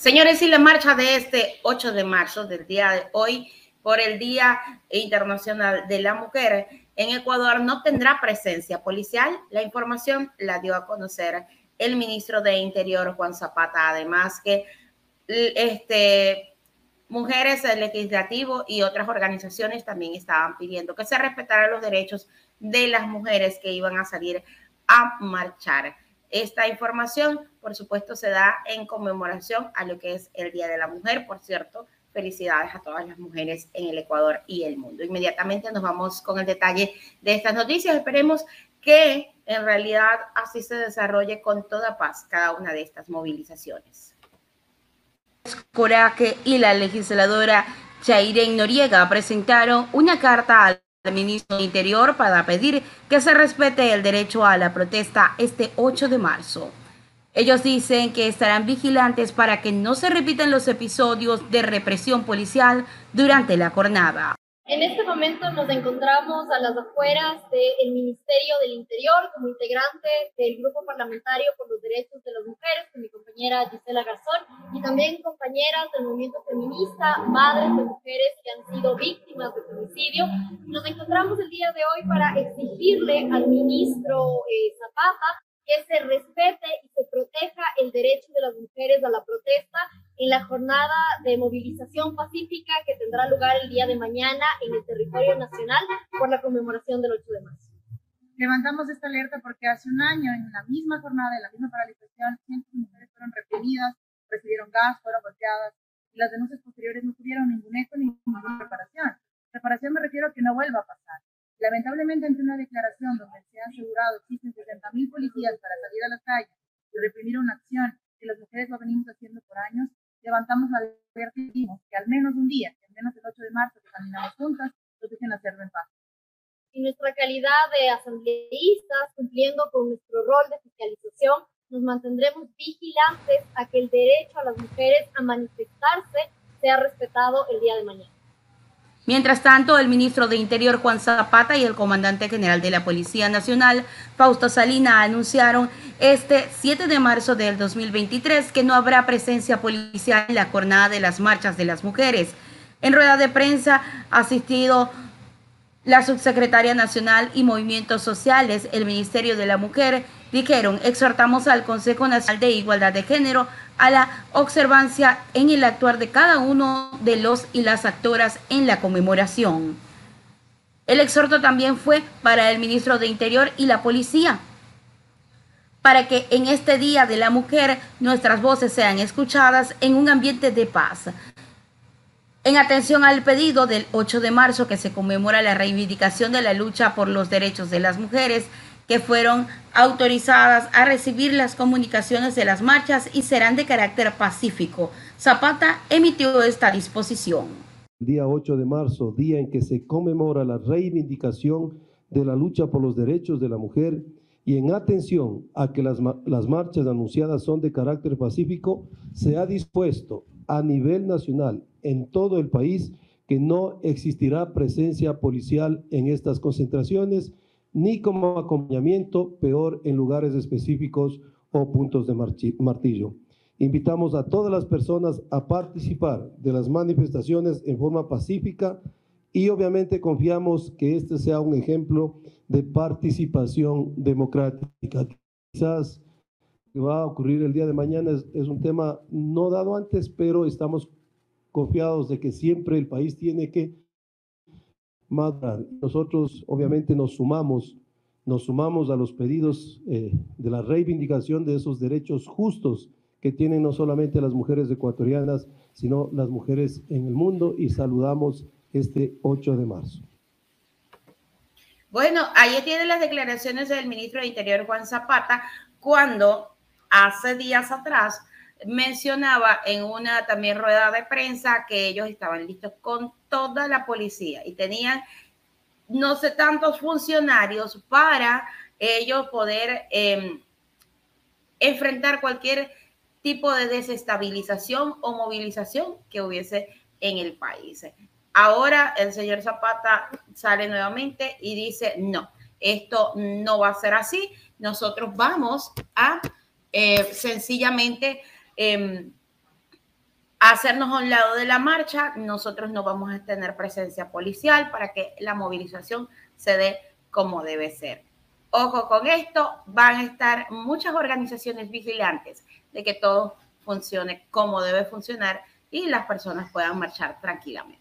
Señores, y la marcha de este 8 de marzo, del día de hoy, por el Día Internacional de la Mujer en Ecuador, no tendrá presencia policial. La información la dio a conocer el ministro de Interior, Juan Zapata. Además que este, mujeres legislativo y otras organizaciones también estaban pidiendo que se respetaran los derechos de las mujeres que iban a salir a marchar. Esta información, por supuesto, se da en conmemoración a lo que es el Día de la Mujer. Por cierto, felicidades a todas las mujeres en el Ecuador y el mundo. Inmediatamente nos vamos con el detalle de estas noticias. Esperemos que en realidad así se desarrolle con toda paz cada una de estas movilizaciones. Coraje y la legisladora Chairen Noriega presentaron una carta al al ministro de Interior para pedir que se respete el derecho a la protesta este 8 de marzo. Ellos dicen que estarán vigilantes para que no se repitan los episodios de represión policial durante la jornada. En este momento nos encontramos a las afueras del Ministerio del Interior como integrante del Grupo Parlamentario por los Derechos de las Mujeres con mi compañera Gisela Garzón y también compañeras del movimiento feminista, madres de mujeres que han sido víctimas de femicidio. Nos encontramos el día de hoy para exigirle al ministro eh, Zapata que se respete y se proteja el derecho de las mujeres a la protesta en la jornada de movilización pacífica que tendrá lugar el día de mañana en el territorio nacional por la conmemoración del 8 de marzo. Levantamos esta alerta porque hace un año, en la misma jornada, en la misma paralización, cientos de mujeres fueron reprimidas, recibieron gas, fueron golpeadas, y las denuncias posteriores no tuvieron ningún eco ni ninguna reparación. Reparación me refiero a que no vuelva a pasar. Lamentablemente, ante una declaración donde se ha asegurado que existen 60.000 policías para salir a las calles y reprimir una acción que las mujeres lo venimos haciendo por años, alerta y dijimos que al menos un día, al menos el 8 de marzo, que caminamos juntas, nos dejen hacerlo en paz. En nuestra calidad de asambleístas, cumpliendo con nuestro rol de fiscalización, nos mantendremos vigilantes a que el derecho a las mujeres a manifestarse sea respetado el día de mañana. Mientras tanto, el ministro de Interior Juan Zapata y el comandante general de la Policía Nacional, Fausto Salina, anunciaron este 7 de marzo del 2023 que no habrá presencia policial en la jornada de las marchas de las mujeres. En rueda de prensa asistido la subsecretaria nacional y movimientos sociales, el Ministerio de la Mujer, dijeron, exhortamos al Consejo Nacional de Igualdad de Género a la observancia en el actuar de cada uno de los y las actoras en la conmemoración. El exhorto también fue para el ministro de Interior y la policía, para que en este Día de la Mujer nuestras voces sean escuchadas en un ambiente de paz. En atención al pedido del 8 de marzo que se conmemora la reivindicación de la lucha por los derechos de las mujeres, que fueron autorizadas a recibir las comunicaciones de las marchas y serán de carácter pacífico. Zapata emitió esta disposición. El día 8 de marzo, día en que se conmemora la reivindicación de la lucha por los derechos de la mujer y en atención a que las, las marchas anunciadas son de carácter pacífico, se ha dispuesto a nivel nacional en todo el país que no existirá presencia policial en estas concentraciones ni como acompañamiento, peor en lugares específicos o puntos de martillo. Invitamos a todas las personas a participar de las manifestaciones en forma pacífica y obviamente confiamos que este sea un ejemplo de participación democrática. Quizás que va a ocurrir el día de mañana es, es un tema no dado antes, pero estamos confiados de que siempre el país tiene que nosotros obviamente nos sumamos, nos sumamos a los pedidos eh, de la reivindicación de esos derechos justos que tienen no solamente las mujeres ecuatorianas, sino las mujeres en el mundo y saludamos este 8 de marzo. Bueno, ahí tienen las declaraciones del ministro de Interior Juan Zapata cuando hace días atrás mencionaba en una también rueda de prensa que ellos estaban listos con toda la policía y tenían no sé tantos funcionarios para ellos poder em, enfrentar cualquier tipo de desestabilización o movilización que hubiese en el país. Ahora el señor Zapata sale nuevamente y dice, no, esto no va a ser así, nosotros vamos a eh, sencillamente Em, hacernos a un lado de la marcha, nosotros no vamos a tener presencia policial para que la movilización se dé como debe ser. Ojo con esto, van a estar muchas organizaciones vigilantes de que todo funcione como debe funcionar y las personas puedan marchar tranquilamente.